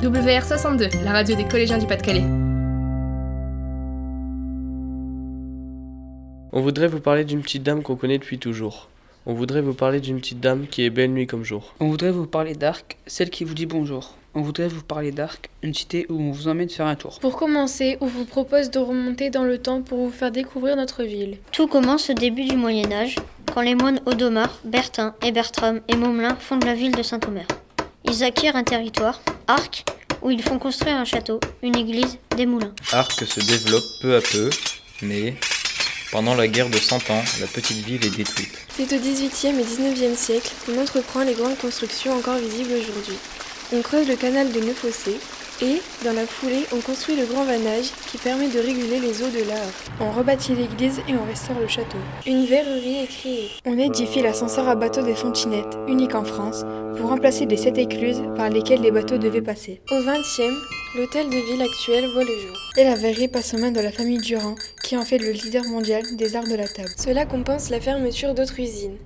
WR62, la radio des collégiens du Pas-de-Calais. On voudrait vous parler d'une petite dame qu'on connaît depuis toujours. On voudrait vous parler d'une petite dame qui est belle nuit comme jour. On voudrait vous parler d'Arc, celle qui vous dit bonjour. On voudrait vous parler d'Arc, une cité où on vous emmène faire un tour. Pour commencer, on vous propose de remonter dans le temps pour vous faire découvrir notre ville. Tout commence au début du Moyen Âge, quand les moines Audomar, Bertin et Bertram et Momelin fondent la ville de Saint-Omer. Ils acquièrent un territoire, Arc, où ils font construire un château, une église, des moulins. Arc se développe peu à peu, mais pendant la guerre de Cent Ans, la petite ville est détruite. C'est au XVIIIe et XIXe siècle qu'on entreprend les grandes constructions encore visibles aujourd'hui. On creuse le canal de Neuffossé et, dans la foulée, on construit le grand vanage qui permet de réguler les eaux de l'Arc. On rebâtit l'église et on restaure le château. Une verrerie est créée. On édifie l'ascenseur à bateau des Fontinettes, unique en France, pour remplacer les sept écluses par lesquelles les bateaux devaient passer. Au XXe, l'hôtel de ville actuel voit le jour. Et la verrerie passe aux mains de la famille Durand, qui en fait le leader mondial des arts de la table. Cela compense la fermeture d'autres usines.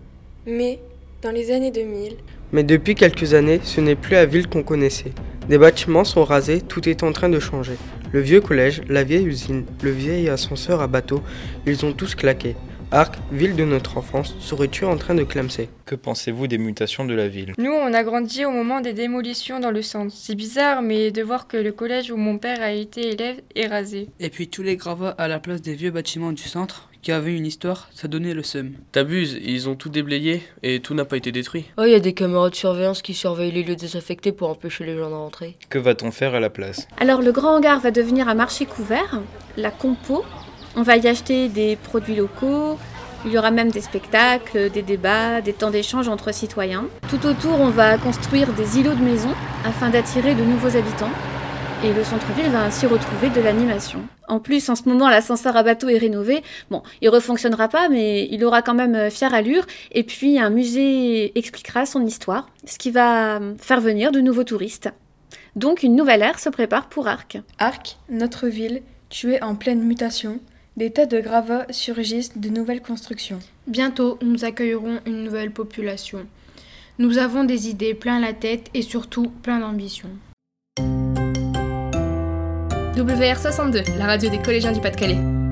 Mais, dans les années 2000, mais depuis quelques années, ce n'est plus la ville qu'on connaissait. Des bâtiments sont rasés, tout est en train de changer. Le vieux collège, la vieille usine, le vieil ascenseur à bateau, ils ont tous claqué. Arc, ville de notre enfance, serais-tu en train de clamser? Que pensez-vous des mutations de la ville? Nous, on a grandi au moment des démolitions dans le centre. C'est bizarre, mais de voir que le collège où mon père a été élève est rasé. Et puis tous les gravats à la place des vieux bâtiments du centre, qui avaient une histoire, ça donnait le seum. T'abuses, ils ont tout déblayé et tout n'a pas été détruit. Oh, il y a des caméras de surveillance qui surveillent les lieux désaffectés pour empêcher les gens de rentrer. Que va-t-on faire à la place? Alors le grand hangar va devenir un marché couvert, la compo. On va y acheter des produits locaux, il y aura même des spectacles, des débats, des temps d'échange entre citoyens. Tout autour, on va construire des îlots de maisons afin d'attirer de nouveaux habitants. Et le centre-ville va ainsi retrouver de l'animation. En plus, en ce moment, l'ascenseur à bateau est rénové. Bon, il refonctionnera pas, mais il aura quand même fière allure. Et puis, un musée expliquera son histoire, ce qui va faire venir de nouveaux touristes. Donc, une nouvelle ère se prépare pour Arc. Arc, notre ville, tuée en pleine mutation, des tas de gravats surgissent de nouvelles constructions. Bientôt, nous accueillerons une nouvelle population. Nous avons des idées plein la tête et surtout plein d'ambition. WR62, la radio des collégiens du Pas-de-Calais.